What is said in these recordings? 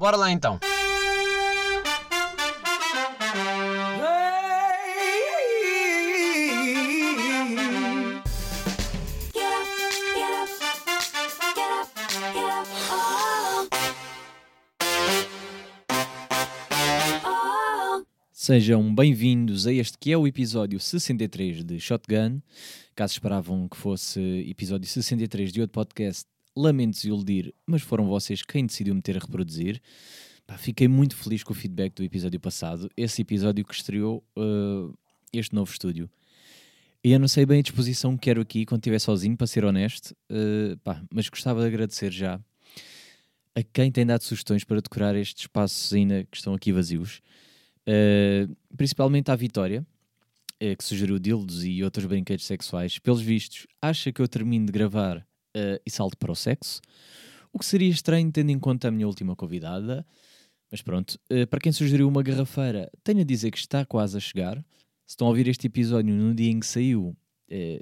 Bora lá então. Sejam bem-vindos a este que é o episódio 63 de Shotgun. Caso esperavam que fosse episódio 63 de outro podcast, lamento iludir, mas foram vocês quem decidiu meter a reproduzir. Pá, fiquei muito feliz com o feedback do episódio passado, esse episódio que estreou uh, este novo estúdio. E eu não sei bem a disposição que quero aqui quando estiver sozinho, para ser honesto, uh, pá, mas gostava de agradecer já a quem tem dado sugestões para decorar estes espaços ainda que estão aqui vazios. Uh, principalmente à Vitória, que sugeriu dildos e outros brinquedos sexuais. Pelos vistos, acha que eu termino de gravar uh, e salto para o sexo, o que seria estranho tendo em conta a minha última convidada. Mas pronto, para quem sugeriu uma garrafeira, tenho a dizer que está quase a chegar. Se estão a ouvir este episódio no dia em que saiu,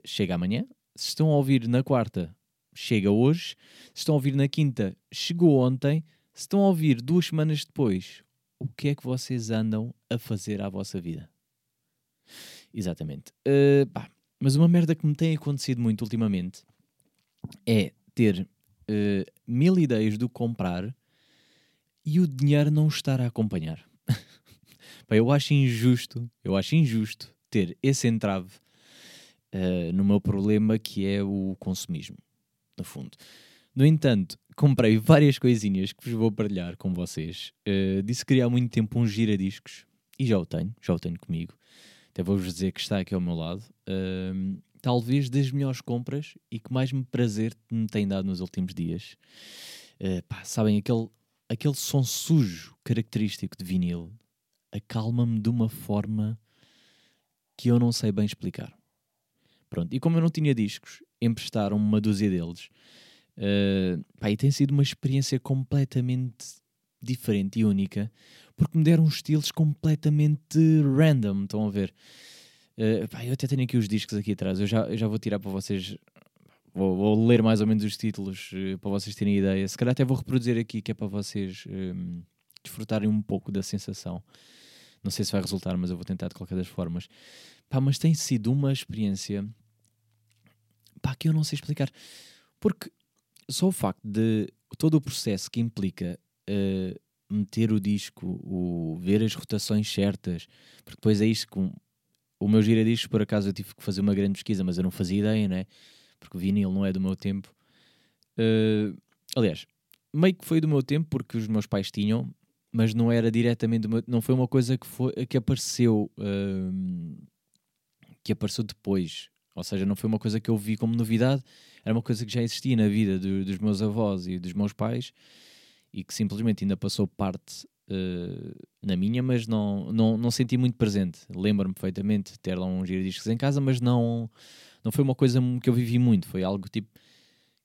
chega amanhã. Se estão a ouvir na quarta, chega hoje. Se estão a ouvir na quinta, chegou ontem. Se estão a ouvir duas semanas depois, o que é que vocês andam a fazer à vossa vida. Exatamente. Uh, mas uma merda que me tem acontecido muito ultimamente é ter uh, mil ideias do comprar e o dinheiro não estar a acompanhar. eu acho injusto, eu acho injusto ter esse entrave uh, no meu problema que é o consumismo, no fundo. No entanto, comprei várias coisinhas que vos vou partilhar com vocês. Uh, disse que queria há muito tempo um giradiscos e já o tenho, já o tenho comigo. Até vou-vos dizer que está aqui ao meu lado. Uh, talvez das melhores compras e que mais me prazer me tem dado nos últimos dias. Uh, pá, sabem, aquele, aquele som sujo característico de vinil acalma-me de uma forma que eu não sei bem explicar. Pronto, e como eu não tinha discos, emprestaram-me uma dúzia deles. Uh, pá, e tem sido uma experiência completamente diferente e única, porque me deram estilos completamente random, estão a ver? Uh, pá, eu até tenho aqui os discos aqui atrás, eu já, eu já vou tirar para vocês, vou, vou ler mais ou menos os títulos uh, para vocês terem ideia. Se calhar até vou reproduzir aqui, que é para vocês um, desfrutarem um pouco da sensação. Não sei se vai resultar, mas eu vou tentar de qualquer das formas. Pá, mas tem sido uma experiência pá, que eu não sei explicar. Porque só o facto de todo o processo que implica uh, meter o disco, o, ver as rotações certas, porque depois é isto com o meu giradiscos, por acaso eu tive que fazer uma grande pesquisa, mas eu não fazia ideia, né? Porque o vinil não é do meu tempo. Uh, aliás, meio que foi do meu tempo porque os meus pais tinham, mas não era diretamente do meu, não foi uma coisa que, foi, que apareceu uh, que apareceu depois. Ou seja, não foi uma coisa que eu vi como novidade, era uma coisa que já existia na vida do, dos meus avós e dos meus pais e que simplesmente ainda passou parte uh, na minha, mas não, não, não senti muito presente. Lembro-me perfeitamente de ter lá um giradiscos em casa, mas não, não foi uma coisa que eu vivi muito, foi algo tipo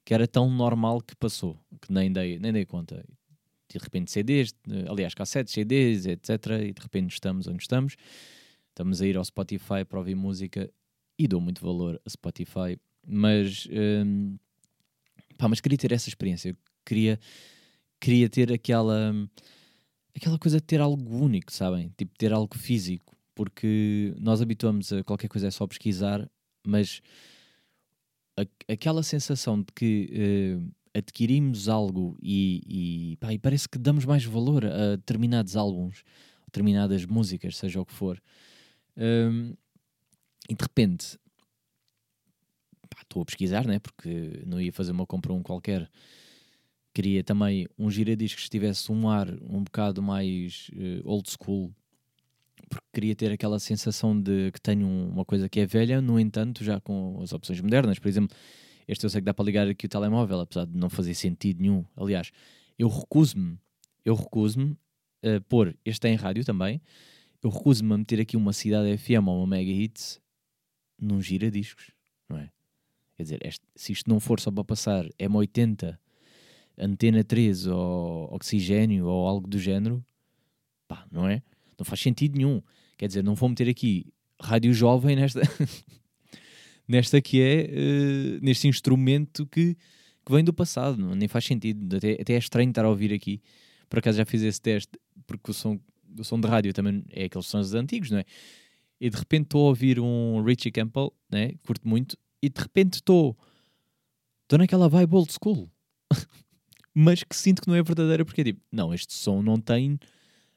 que era tão normal que passou, que nem dei, nem dei conta. De repente CDs, aliás, cassetes, CDs, etc. E de repente estamos onde estamos. Estamos a ir ao Spotify para ouvir música e dou muito valor a Spotify mas, hum, pá, mas queria ter essa experiência. Queria, queria ter aquela, aquela coisa de ter algo único, sabem? Tipo, ter algo físico. Porque nós habituamos a qualquer coisa é só pesquisar, mas a, aquela sensação de que uh, adquirimos algo e, e, pá, e, parece que damos mais valor a determinados álbuns, determinadas músicas, seja o que for. Um, e de repente estou a pesquisar, né? porque não ia fazer uma compra um qualquer. Queria também um giradiscos que tivesse um ar um bocado mais uh, old school, porque queria ter aquela sensação de que tenho uma coisa que é velha, no entanto, já com as opções modernas. Por exemplo, este eu sei que dá para ligar aqui o telemóvel, apesar de não fazer sentido nenhum. Aliás, eu recuso-me, eu recuso-me a pôr, este é em rádio também, eu recuso-me a meter aqui uma cidade FM ou uma mega hits num giradiscos, não é? Quer dizer, este, se isto não for só para passar M80, Antena 3 ou Oxigênio ou algo do género, pá, não é? Não faz sentido nenhum. Quer dizer, não vou meter aqui rádio jovem nesta, nesta que é, uh, neste instrumento que, que vem do passado, não, nem faz sentido. Até, até é estranho estar a ouvir aqui. por acaso já fiz esse teste, porque o som, o som de rádio também é aqueles sons antigos, não é? E de repente estou a ouvir um Richie Campbell, né? curto muito, e de repente estou naquela vibe old school. Mas que sinto que não é verdadeira, porque é tipo, não, este som não tem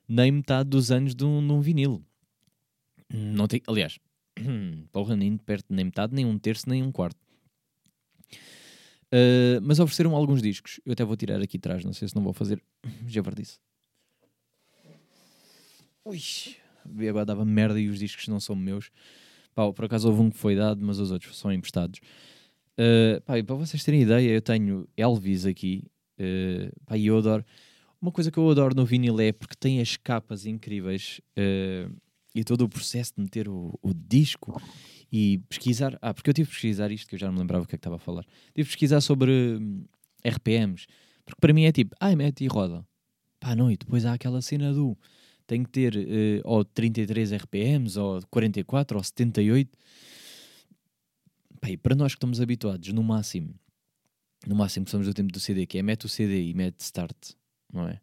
nem metade dos anos de um, de um vinil. Não tem, aliás, porra, nem perto, nem metade, nem um terço, nem um quarto. Uh, mas ofereceram alguns discos. Eu até vou tirar aqui atrás, não sei se não vou fazer. Já disse. Ui, agora dava merda e os discos não são meus. Pá, por acaso houve um que foi dado, mas os outros são emprestados. Uh, pá, para vocês terem ideia, eu tenho Elvis aqui. Uh, eu adoro. Uma coisa que eu adoro no vinil é porque tem as capas incríveis uh, e todo o processo de meter o, o, disco e pesquisar. Ah, porque eu tive que pesquisar isto que eu já não me lembrava o que é que estava a falar. Tive que pesquisar sobre hum, RPMs, porque para mim é tipo, ai, mete e roda. Pá, não, e depois há aquela cena do tem que ter uh, ou 33 RPMs, ou 44, ou 78. Pá, e para nós que estamos habituados no máximo, no máximo que somos do tempo do CD, que é mete o CD e mete start, não é?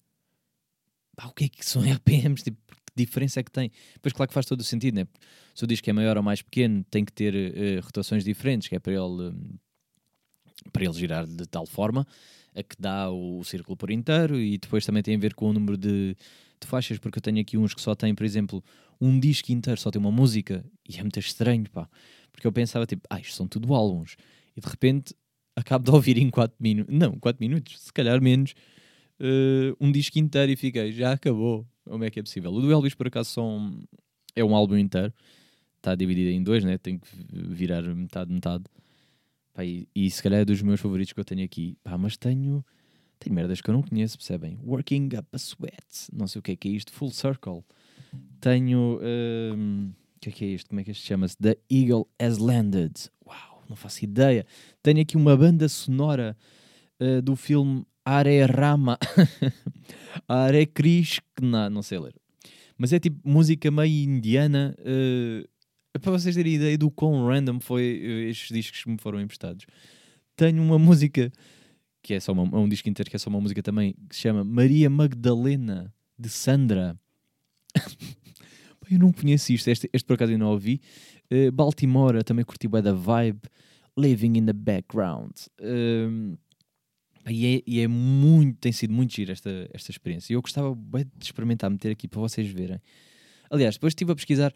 Pá, o que é que são RPMs? Tipo, que diferença é que tem? Pois claro que faz todo o sentido, né? Se o disco é maior ou mais pequeno, tem que ter uh, rotações diferentes, que é para ele, um, para ele girar de tal forma a que dá o, o círculo por inteiro e depois também tem a ver com o número de, de faixas, porque eu tenho aqui uns que só têm, por exemplo, um disco inteiro, só tem uma música, e é muito estranho, pá. Porque eu pensava, tipo, ah, isto são tudo álbuns. E de repente acabo de ouvir em 4 minutos, não, 4 minutos, se calhar menos, uh, um disco inteiro e fiquei, já acabou. Como é que é possível? O do Elvis, por acaso, são, é um álbum inteiro, está dividido em dois, né? Tem que virar metade, metade. Pá, e, e, se calhar é dos meus favoritos que eu tenho aqui. Pá, mas tenho, tenho merdas que eu não conheço, percebem? Working Up a Sweat, não sei o que é que é isto, Full Circle. Tenho, um, o que é que é isto? Como é que isto chama-se? The Eagle Has Landed. Uau, não faço ideia. Tenho aqui uma banda sonora uh, do filme Are Rama. Are Krishna, não sei ler. Mas é tipo música meio indiana. Uh, para vocês terem ideia do quão random foi uh, estes discos que me foram emprestados. Tenho uma música que é só uma, um disco inteiro que é só uma música também que se chama Maria Magdalena de Sandra. eu não conheço isto, este, este por acaso eu não ouvi. Uh, Baltimore também curti bem da vibe. Living in the Background. Uh, e, é, e é muito, tem sido muito giro esta, esta experiência. E eu gostava bem de experimentar, meter aqui para vocês verem. Aliás, depois estive a pesquisar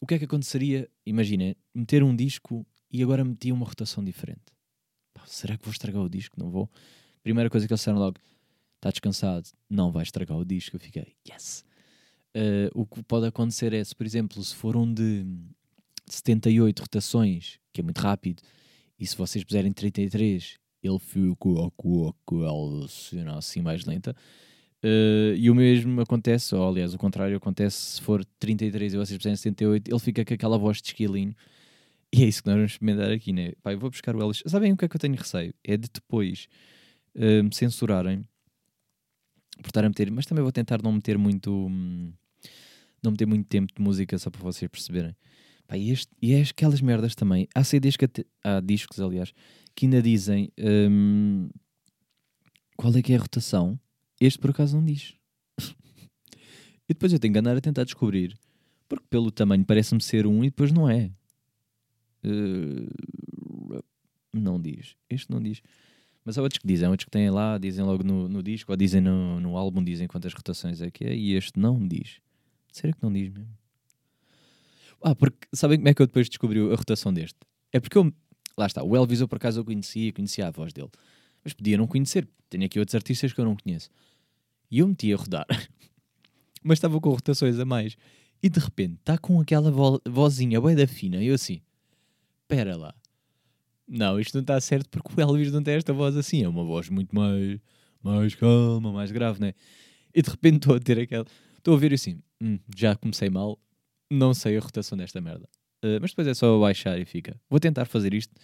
o que é que aconteceria, imaginem, meter um disco e agora metia uma rotação diferente. Pá, será que vou estragar o disco? Não vou. Primeira coisa que eles disseram logo, está descansado, não vai estragar o disco. Eu fiquei, yes. Uh, o que pode acontecer é, se por exemplo, se for um de 78 rotações, que é muito rápido, e se vocês puserem 33 ele ficou assim mais lenta. Uh, e o mesmo acontece, ou aliás, o contrário acontece se for 33 e vocês precisam 78, ele fica com aquela voz de esquilinho. E é isso que nós vamos experimentar aqui, né? Pai, vou buscar o Ellis. Sabem o que é que eu tenho receio? É de depois uh, me censurarem por estar a meter, mas também vou tentar não meter muito. Hum, não meter muito tempo de música só para vocês perceberem. Pá, e, este, e é aquelas merdas também. Há CDs que até, há discos, aliás, que ainda dizem um, qual é que é a rotação. Este por acaso não diz. e depois eu tenho que andar a tentar descobrir. Porque pelo tamanho parece-me ser um e depois não é. Uh, não diz. Este não diz. Mas há outros que dizem, há outros que têm lá, dizem logo no, no disco, ou dizem no, no álbum, dizem quantas rotações é que é, e este não diz. Será que não diz mesmo? Ah, porque sabem como é que eu depois descobri a rotação deste? É porque eu, lá está, o Elvis eu por acaso eu conhecia, conhecia a voz dele. Mas podia não conhecer, tenho aqui outros artistas que eu não conheço. E eu meti a rodar, mas estava com rotações a mais. E de repente está com aquela vo vozinha bem da fina, e eu assim, espera lá. Não, isto não está certo porque o Elvis não tem esta voz assim, é uma voz muito mais, mais calma, mais grave, né? E de repente estou a ter aquela. Estou a ver assim, hum, já comecei mal, não sei a rotação desta merda. Uh, mas depois é só baixar e fica. Vou tentar fazer isto.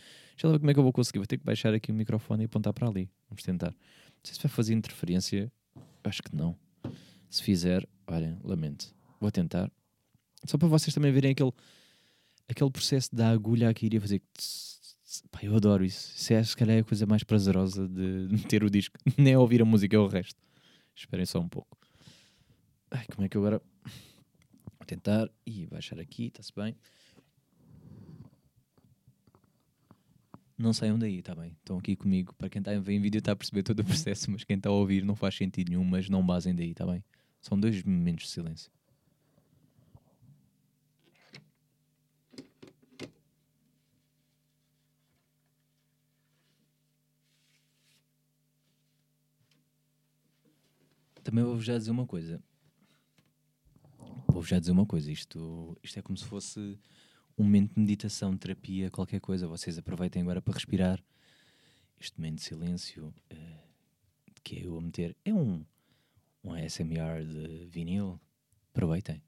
Eu ver como é que eu vou conseguir. Vou ter que baixar aqui o microfone e apontar para ali. Vamos tentar. Não sei se vai fazer interferência. Acho que não. Se fizer, olhem, lamento. Vou tentar. Só para vocês também verem aquele, aquele processo da agulha aqui iria fazer. Pá, eu adoro isso. Isso é, se calhar, é a coisa mais prazerosa de meter o disco. Nem ouvir a música, é o resto. Esperem só um pouco. Ai, como é que eu agora. Vou tentar. e baixar aqui, está-se bem. Não saiam daí, está bem? Estão aqui comigo. Para quem está a ver em vídeo está a perceber todo o processo, mas quem está a ouvir não faz sentido nenhum, mas não basem daí, está bem? São dois momentos de silêncio. Também vou-vos já dizer uma coisa. Vou-vos já dizer uma coisa. Isto, isto é como se fosse um momento de meditação, terapia, qualquer coisa. Vocês aproveitem agora para respirar. Este momento de silêncio uh, que eu a meter. É um, um ASMR de vinil. Aproveitem.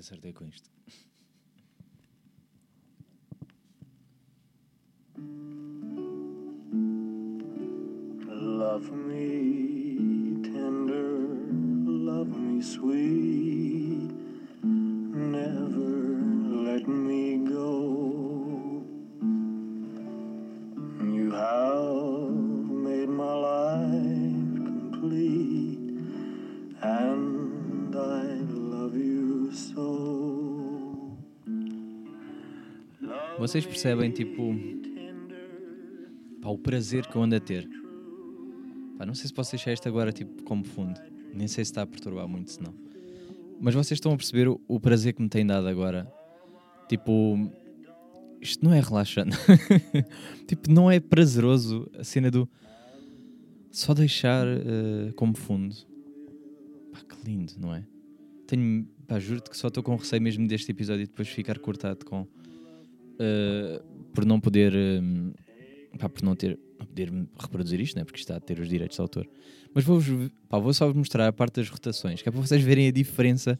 Acertei com isto. Vocês percebem, tipo, pá, o prazer que eu ando a ter. Pá, não sei se posso deixar isto agora, tipo, como fundo. Nem sei se está a perturbar muito, se não. Mas vocês estão a perceber o, o prazer que me tem dado agora. Tipo, isto não é relaxante. tipo, não é prazeroso a cena do só deixar eh, como fundo. Pá, que lindo, não é? Tenho, pá, juro-te que só estou com receio mesmo deste episódio e depois ficar cortado com. Eh, por não poder. eh, pá, por não ter. Não poder reproduzir isto, né? porque está a ter os direitos de autor. Mas vou, pá, vou só vos mostrar a parte das rotações, que é para vocês verem a diferença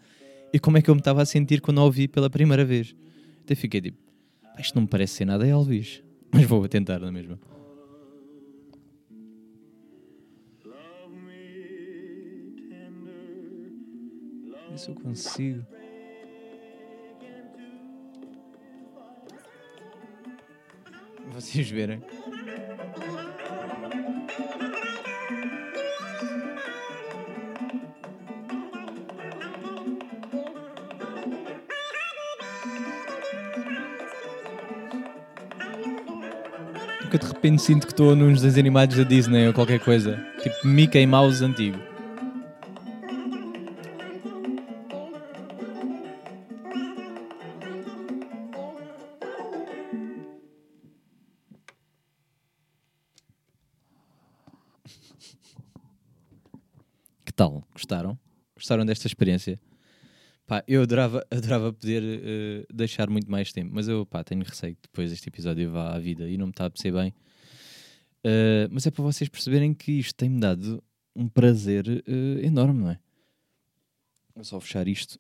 e como é que eu me estava a sentir quando a ouvi pela primeira vez. Até fiquei tipo, "Pá, isto não me parece ser nada Elvis, mas vou tentar na mesma. Ver se eu consigo. Vocês verem. Porque de repente sinto que estou nos desenhos animados da Disney ou qualquer coisa. Tipo Mickey Mouse antigo. Gostaram? Desta experiência? Pá, eu adorava, adorava poder eh, deixar muito mais tempo, mas eu pá, tenho receio que depois este episódio vá à vida e não me está a perceber bem. Eh, mas é para vocês perceberem que isto tem-me dado um prazer eh, enorme, não é? Vou só fechar isto.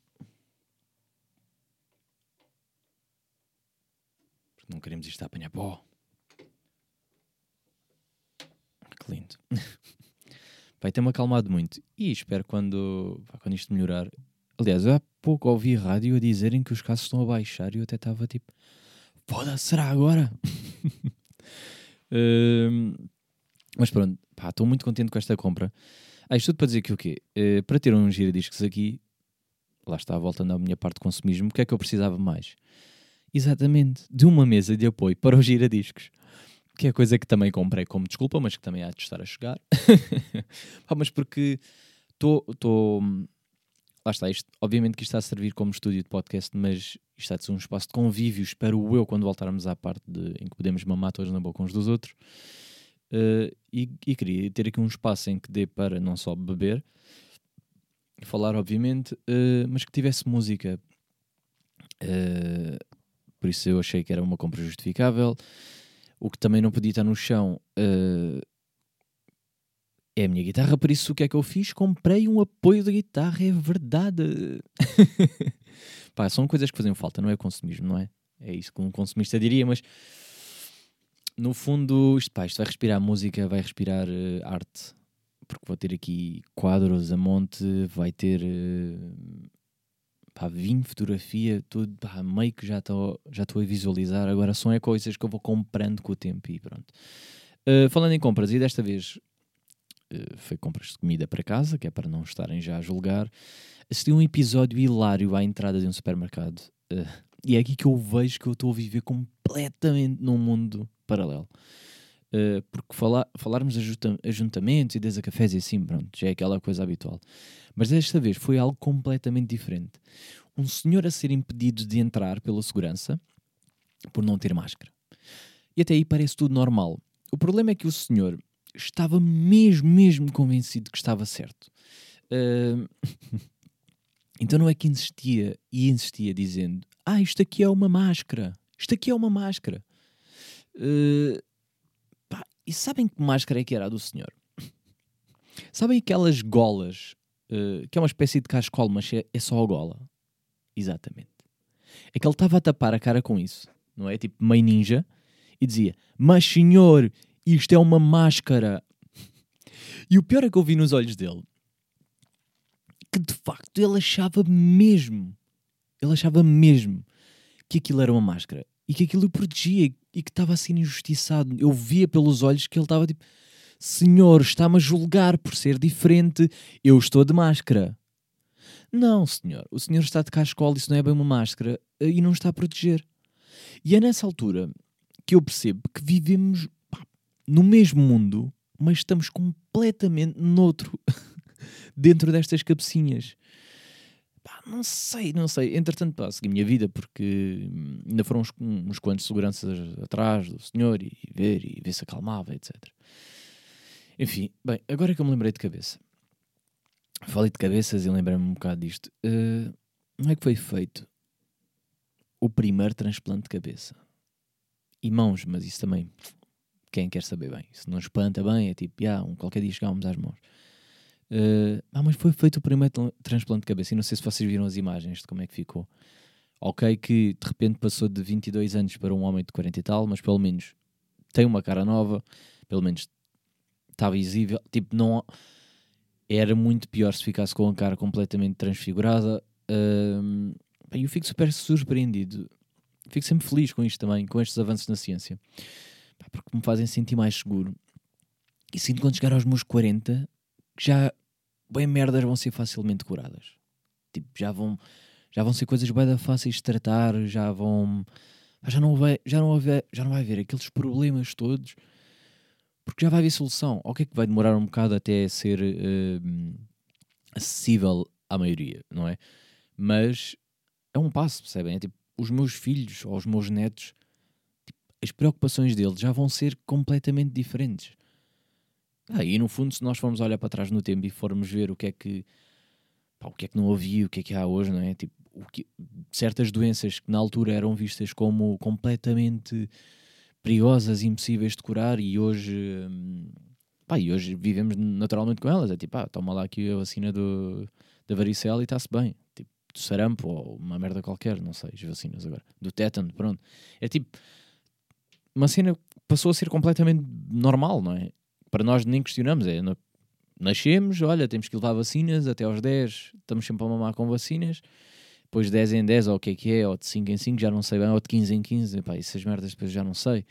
Porque não queremos isto a apanhar pó. Que lindo. Vai ter-me acalmado muito. E espero quando, quando isto melhorar. Aliás, há pouco ouvi rádio a dizerem que os casos estão a baixar e eu até estava tipo, foda-se, será agora? Hum, mas pronto, estou muito contente com esta compra. Ah, isto tudo para dizer que o quê? Eh, para ter um giradiscos aqui, lá está, voltando à minha parte de consumismo, o que é que eu precisava mais? Exatamente, de uma mesa de apoio para os giradiscos. Que é coisa que também comprei como desculpa, mas que também há de estar a chegar. Pá, mas porque estou. Lá está, isto, obviamente que isto está a servir como estúdio de podcast, mas Isto há de ser um espaço de convívio, espero eu, quando voltarmos à parte de, em que podemos mamar todos na boca uns dos outros. Uh, e, e, queria ter aqui um espaço em que dê para não só beber, falar, obviamente, uh, mas que tivesse música. Uh, por isso eu achei que era uma compra justificável. O que também não podia estar no chão é a minha guitarra, por isso o que é que eu fiz? Comprei um apoio de guitarra, é verdade. Pá, são coisas que fazem falta, não é consumismo, não é? É isso que um consumista diria, mas no fundo, isto, pá, isto vai respirar música, vai respirar uh, arte, porque vou ter aqui quadros a monte, vai ter uh, pá, vinho, fotografia, tudo, pá, meio que já estou já a visualizar. Agora são é coisas que eu vou comprando com o tempo e pronto. Uh, falando em compras, e desta vez foi compras de comida para casa, que é para não estarem já a julgar. Assisti um episódio hilário à entrada de um supermercado. Uh, e é aqui que eu vejo que eu estou a viver completamente num mundo paralelo. Uh, porque falar, falarmos ajuntamentos e a e assim, pronto, já é aquela coisa habitual. Mas desta vez foi algo completamente diferente. Um senhor a ser impedido de entrar pela segurança por não ter máscara. E até aí parece tudo normal. O problema é que o senhor estava mesmo, mesmo convencido que estava certo. Uh... então não é que insistia e insistia dizendo: Ah, isto aqui é uma máscara. Isto aqui é uma máscara. Uh, pá, e sabem que máscara é que era a do senhor? Sabem aquelas golas, uh, que é uma espécie de cascol, mas é, é só a gola? Exatamente. É que ele estava a tapar a cara com isso, não é? Tipo meio ninja, e dizia: Mas senhor, isto é uma máscara. E o pior é que eu vi nos olhos dele que de facto ele achava mesmo, ele achava mesmo que aquilo era uma máscara e que aquilo o protegia e que estava assim injustiçado. Eu via pelos olhos que ele estava tipo: Senhor, está-me a julgar por ser diferente, eu estou de máscara. Não, senhor, o senhor está de cascola, isso não é bem uma máscara eh, e não está a proteger. E é nessa altura que eu percebo que vivemos no mesmo mundo, mas estamos completamente noutro, dentro destas cabecinhas. Pá, não sei, não sei. Entretanto, pá, segui a minha vida porque hum, ainda foram uns, uns quantos seguranças atrás do senhor e, e ver e ver se acalmava, etc. Enfim, bem, agora é que eu me lembrei de cabeça. Falei de cabeças e lembrei-me um bocado disto. Uh, é que foi feito o primeiro transplante de cabeça? E mãos, mas isso também, quem quer saber bem. Se não espanta bem, é tipo, ah, um, qualquer dia chegávamos às mãos. Uh, ah, mas foi feito o primeiro transplante de cabeça e não sei se vocês viram as imagens de como é que ficou. Ok, que de repente passou de 22 anos para um homem de 40 e tal, mas pelo menos tem uma cara nova, pelo menos está visível. Tipo, não. Era muito pior se ficasse com a cara completamente transfigurada. Uh, eu fico super surpreendido. Fico sempre feliz com isto também, com estes avanços na ciência, porque me fazem sentir mais seguro. E sinto quando chegar aos meus 40 que já bem merdas vão ser facilmente curadas. Tipo, já vão, já vão ser coisas bem fáceis de tratar, já vão. Já não, vai, já, não vai, já não vai haver aqueles problemas todos, porque já vai haver solução. Ok, que vai demorar um bocado até ser uh, acessível à maioria, não é? Mas é um passo, percebem? É tipo, os meus filhos ou os meus netos, as preocupações deles já vão ser completamente diferentes. Ah, e no fundo, se nós formos olhar para trás no tempo e formos ver o que é que pá, o que é que não havia, o que é que há hoje, não é? Tipo, que, certas doenças que na altura eram vistas como completamente perigosas impossíveis de curar e hoje, hum, pá, e hoje vivemos naturalmente com elas. É tipo, ah, toma lá aqui a vacina do, da varicela e está-se bem. Tipo, do sarampo ou uma merda qualquer, não sei, as vacinas agora. Do tétano, pronto. É tipo, uma cena passou a ser completamente normal, não é? para nós nem questionamos, é nascemos, olha, temos que levar vacinas até aos 10, estamos sempre a mamar com vacinas, depois de 10 em 10, ou o que é que é, ou de 5 em 5, já não sei bem, ou de 15 em 15, pá, essas merdas depois já não sei.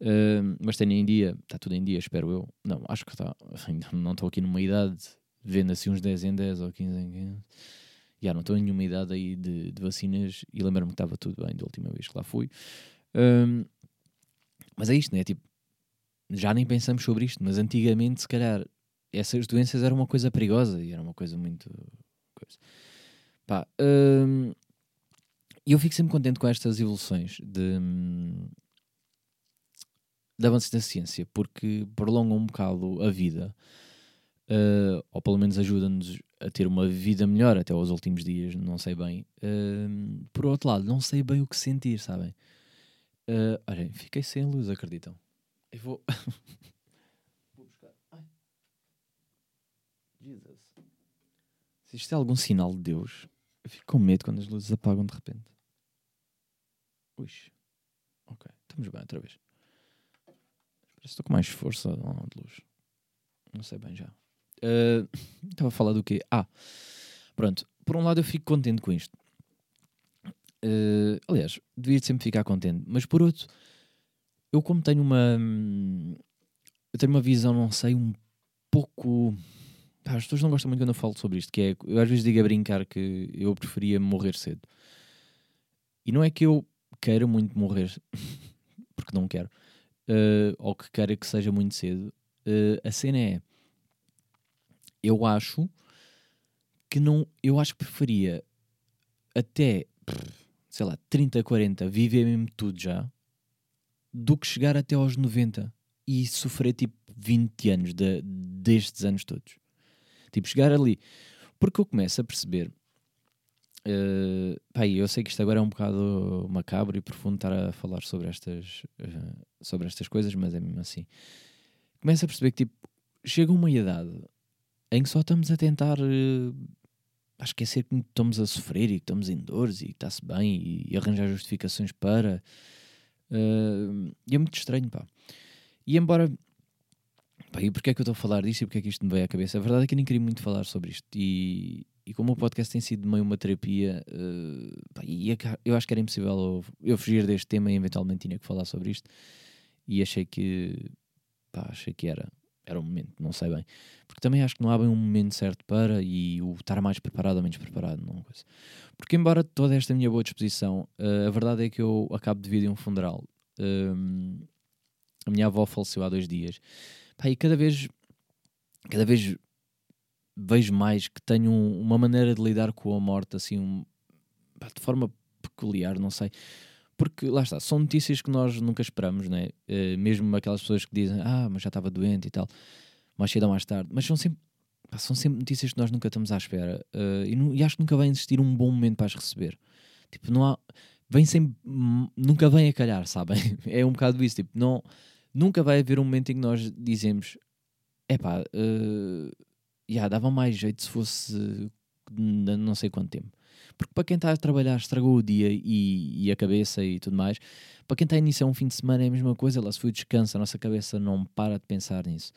Uh, mas tenho em dia, está tudo em dia, espero eu. Não, acho que está, ainda não estou aqui numa idade, vendo assim uns 10 em 10 ou 15 em 15. Já não estou em nenhuma idade aí de, de vacinas e lembro-me que estava tudo bem da última vez que lá fui. Um, mas é isto, né? Tipo, já nem pensamos sobre isto, mas antigamente, se calhar, essas doenças eram uma coisa perigosa e era uma coisa muito. Coisa. Pá, hum, eu fico sempre contente com estas evoluções de, de avanços da ciência, porque prolongam um bocado a vida, uh, ou pelo menos ajudam-nos a ter uma vida melhor até aos últimos dias, não sei bem. Uh, por outro lado, não sei bem o que sentir, sabem? Uh, olhem, fiquei sem luz, acreditam? Eu vou. vou buscar. Ai. Jesus. Se isto é algum sinal de Deus, eu fico com medo quando as luzes apagam de repente. Ui. Ok, estamos bem outra vez. Parece que estou com mais força de luz. Não sei bem já. Uh, estava a falar do quê? Ah, pronto. Por um lado eu fico contente com isto. Uh, aliás, devia sempre ficar contente. Mas por outro, eu como tenho uma... Eu tenho uma visão, não sei, um pouco... as pessoas não gostam muito quando eu falo sobre isto, que é... Eu às vezes digo a brincar que eu preferia morrer cedo. E não é que eu queira muito morrer, porque não quero, uh, ou que queira que seja muito cedo. Uh, a cena é eu acho que não. Eu acho que preferia até, sei lá, 30, 40, viver mesmo tudo já, do que chegar até aos 90 e sofrer tipo 20 anos de, destes anos todos. Tipo, chegar ali. Porque eu começo a perceber. Uh, pá, eu sei que isto agora é um bocado macabro e profundo estar a falar sobre estas, uh, sobre estas coisas, mas é mesmo assim. Começo a perceber que tipo, chega uma idade em que só estamos a tentar uh, a esquecer que estamos a sofrer e que estamos em dores e está-se bem e, e, arranjar justificações para. Uh, e é muito estranho, pá. E embora. Pá, e porquê é que eu estou a falar disto e porquê é que isto me veio à cabeça? A verdade é que eu nem queria muito falar sobre isto. E, e como o podcast tem sido meio uma terapia, uh, pá, e é eu acho que era impossível eu, eu fugir deste tema e eventualmente tinha que falar sobre isto. E achei que. Pá, achei que era era o momento, não sei bem. Porque também acho que não há bem um momento certo para e o estar mais preparado ou menos preparado, não coisa. Porque embora toda esta minha boa disposição, uh, a verdade é que eu acabo de vir de um funeral. Um, a minha avó faleceu há dois dias. Pá, e cada vez, cada vez vejo mais que tenho um, uma maneira de lidar com a morte assim, um, pá, de forma peculiar, não sei porque lá está, são notícias que nós nunca esperamos, né? Uh, mesmo aquelas pessoas que dizem, ah, mas já estava doente e tal, mais cedo ou mais tarde, mas são sempre, são sempre notícias que nós nunca estamos à espera uh, e, e, acho que nunca vai existir um bom momento para as receber. Tipo, não há, vem sempre, nunca vem a calhar, sabem? é um bocado isso, tipo, não, nunca vai haver um momento em que nós dizemos, é pá, uh, yeah, dava mais jeito se fosse não sei quanto tempo. Porque para quem está a trabalhar estragou o dia e, e, a cabeça e tudo mais. Para quem está a iniciar um fim de semana é a mesma coisa, lá se foi descanso, a nossa cabeça não para de pensar nisso.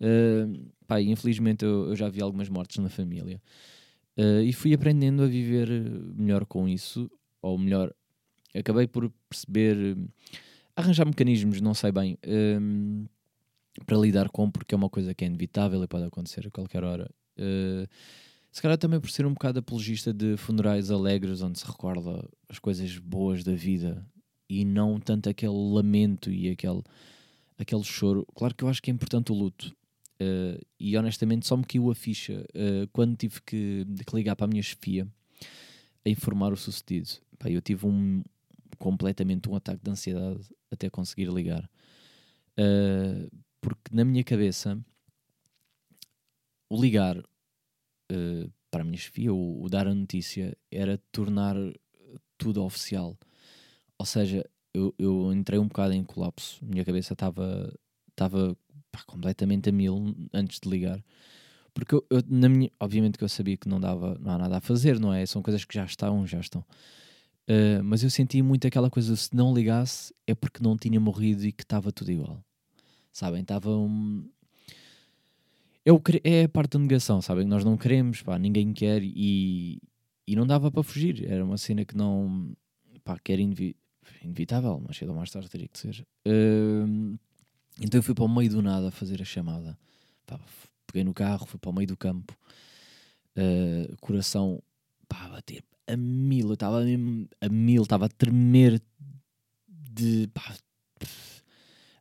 Uh, pá, infelizmente eu, eu, já vi algumas mortes na família. Uh, e fui aprendendo a viver melhor com isso, ou melhor, acabei por perceber, arranjar mecanismos, não sei bem, para lidar com, porque é uma coisa que é inevitável e pode acontecer a qualquer hora. Uh, se calhar também por ser um bocado apologista de funerais alegres, onde se recorda as coisas boas da vida e não tanto aquele lamento e aquele, aquele choro. Claro que eu acho que é importante o luto. Uh, e honestamente só me caiu a ficha uh, quando tive que, que, ligar para a minha chefia a informar o sucedido. Pá, eu tive um completamente um ataque de ansiedade até conseguir ligar. Uh, porque na minha cabeça o ligar uh, para a minha chefia, o, o, dar a notícia era tornar tudo oficial. Ou seja, eu, eu entrei um bocado em colapso. Minha cabeça estava estava completamente a mil antes de ligar. Porque eu, eu, na minha, obviamente que eu sabia que não dava, não há nada a fazer, não é? São coisas que já estão, já estão. Uh, mas eu senti muito aquela coisa, se não ligasse é porque não tinha morrido e que estava tudo igual. Sabem? Estava um, é, é a parte da negação, sabem? Nós não queremos, pá, ninguém quer e, e não dava para fugir. Era uma cena que não, pá, que era inevi inevitável, mas cedo ou mais tarde teria que ser. Uh, então eu fui para o meio do nada fazer a chamada. Pá, peguei no carro, fui para o meio do campo, uh, coração, pá, a bater a mil, eu estava a mil, estava a tremer de, pá,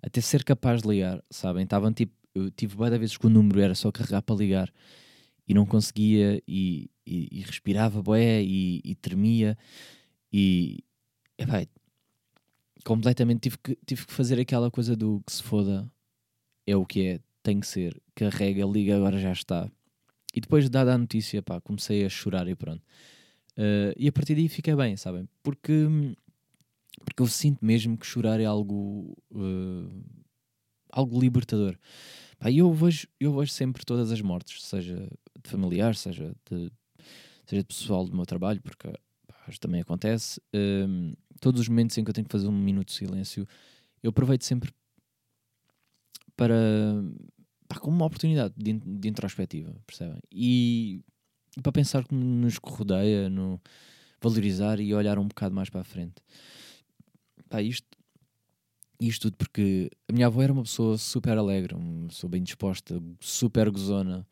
até ser capaz de ligar, sabem? Estavam tipo eu tive várias vezes que o número era só carregar para ligar e não conseguia e, e, e respirava boé e, e tremia E, epá, completamente tive que, tive que fazer aquela coisa do que se foda, é o que é, tem que ser, carrega, liga, agora já está. E depois, dada a notícia, pá, comecei a chorar e pronto. Uh, e a partir daí fiquei bem, sabem? Porque, porque eu sinto mesmo que chorar é algo, uh, algo libertador. Pá, eu, vejo, eu vejo sempre todas as mortes, seja de familiares, seja de, seja de pessoal do meu trabalho, porque pá, também acontece. Uh, todos os momentos em que eu tenho que fazer um minuto de silêncio, eu aproveito sempre para pá, como uma oportunidade de, de introspectiva, percebem? E para pensar que nos rodeia, no valorizar e olhar um bocado mais para a frente. Pá, isto, isto tudo porque a minha avó era uma pessoa super alegre, uma pessoa bem disposta, super gozona,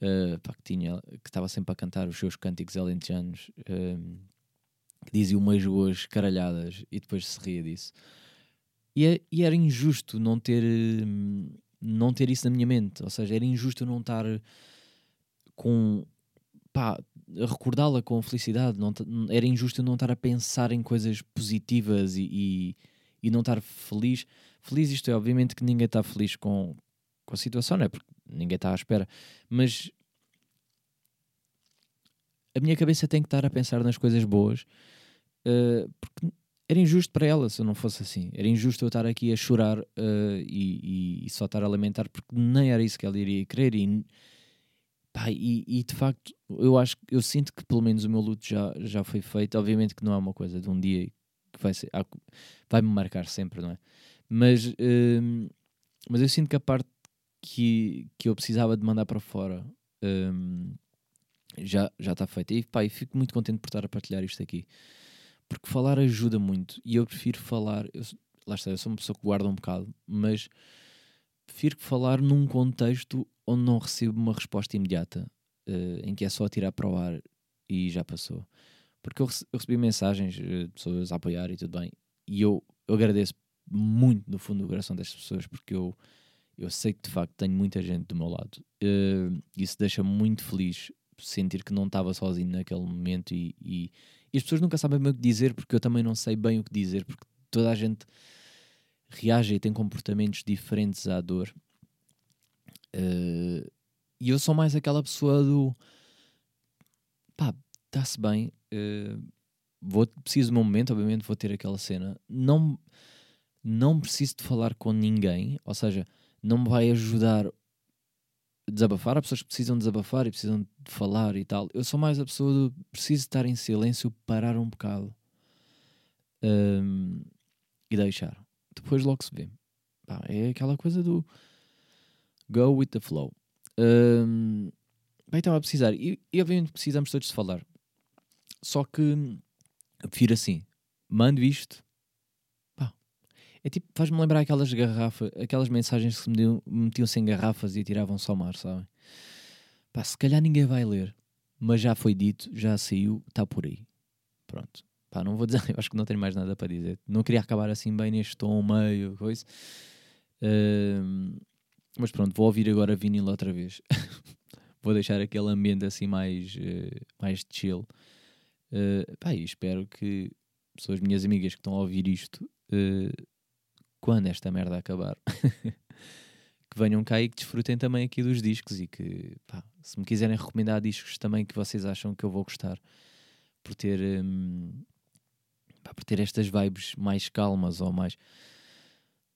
uh, pá, que, tinha, que estava sempre a cantar os seus cânticos alentejanos, uh, que dizia umas boas caralhadas e depois se ria disso. E, é, e era injusto não ter, não ter isso na minha mente, ou seja, era injusto não estar com pá, recordá-la com felicidade. Não, era injusto não estar a pensar em coisas positivas e, e, e, não estar feliz. Feliz, isto é, obviamente que ninguém está feliz com, com a situação, não é? Porque ninguém está à espera. Mas a minha cabeça tem que estar a pensar nas coisas boas, uh, porque era injusto para ela se eu não fosse assim. Era injusto eu estar aqui a chorar uh, e, e, só estar a lamentar, porque nem era isso que ela iria querer. E Pá, e, e, de facto, eu acho eu sinto que pelo menos o meu luto já, já foi feito. Obviamente que não é uma coisa de um dia vai ser, vai-me marcar sempre, não é? Mas, hum, mas eu sinto que a parte que, que eu precisava de mandar para fora hum, já, está feita. E pá, e fico muito contente por estar a partilhar isto aqui. Porque falar ajuda muito e eu prefiro falar. Eu, lá está, eu sou uma pessoa que guarda um bocado, mas prefiro falar num contexto onde não recebo uma resposta imediata, uh, em que é só tirar para o ar e já passou. Porque eu, eu recebi mensagens uh, de pessoas a apoiar e tudo bem, e eu, eu agradeço muito no fundo do coração destas pessoas, porque eu, eu sei que de facto tenho muita gente do meu lado. Uh, isso deixa-me muito feliz sentir que não estava sozinho naquele momento e, e, e, as pessoas nunca sabem bem o que dizer, porque eu também não sei bem o que dizer, porque toda a gente reage e tem comportamentos diferentes à dor Uh, e eu sou mais aquela pessoa do pá, está-se bem, uh, vou, preciso de um momento, obviamente vou ter aquela cena. Não, não preciso de falar com ninguém, ou seja, não me vai ajudar a desabafar. Há pessoas que precisam desabafar e precisam de falar e tal. Eu sou mais a pessoa do preciso estar em silêncio, parar um bocado ehm, e deixar. Depois logo se vê. Pá, é aquela coisa do Go with the flow. Um, estava a precisar. E, e obviamente precisamos todos de falar. Só que eu prefiro assim. Mando isto. Pá. É tipo, faz-me lembrar aquelas garrafas, aquelas mensagens que se metiam-se em garrafas e tiravam-se ao mar, sabem? Pá, se calhar ninguém vai ler. Mas já foi dito, já saiu, está por aí. Pronto. Pá, não vou dizer, eu acho que não tenho mais nada para dizer. Não queria acabar assim bem neste tom meio, coisa. Um, mas pronto, vou ouvir agora vinil outra vez. vou deixar aquele ambiente assim mais, uh, mais chill. Uh, pá, e espero que pessoas minhas amigas que estão a ouvir isto, uh, quando esta merda acabar, que venham cá e que desfrutem também aqui dos discos e que, pá, se me quiserem recomendar discos também que vocês acham que eu vou gostar, por ter, um, pá, por ter estas vibes mais calmas ou mais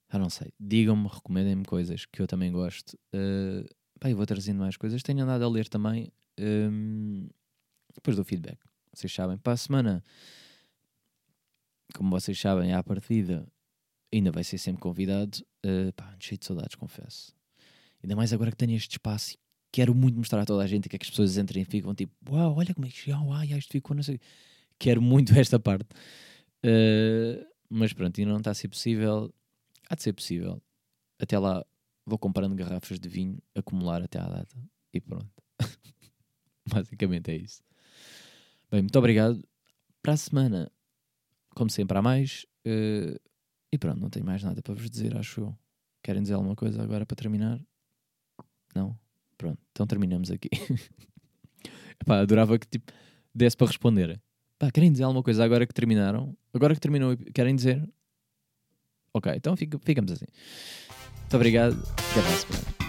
ah, não sei. Digam-me, recomendem-me coisas que eu também gosto. Uh, pá, eu vou trazendo mais coisas. Tenho andado a ler também. Um, depois do feedback. Vocês sabem. Para a semana, como vocês sabem, à partida, ainda vai ser sempre convidado. Uh, pá, cheio de saudades, confesso. Ainda mais agora que tenho este espaço e quero muito mostrar a toda a gente que é que as pessoas entrem e ficam tipo, uau, olha como é que chegou, ah, isto ficou, não sei. Quero muito esta parte. Uh, mas pronto, ainda não está a ser possível. Há de ser possível. Até lá vou comprando garrafas de vinho, acumular até à data e pronto. Basicamente é isso. Bem, muito obrigado. Para a semana, como sempre, há mais. Uh, e pronto, não tenho mais nada para vos dizer, acho eu. Querem dizer alguma coisa agora para terminar? Não? Pronto, então terminamos aqui. Epá, adorava que tipo, desse para responder. Pá, querem dizer alguma coisa agora que terminaram? Agora que terminou, querem dizer? Ok, então fica- ficamos assim. Muito obrigado. Até a.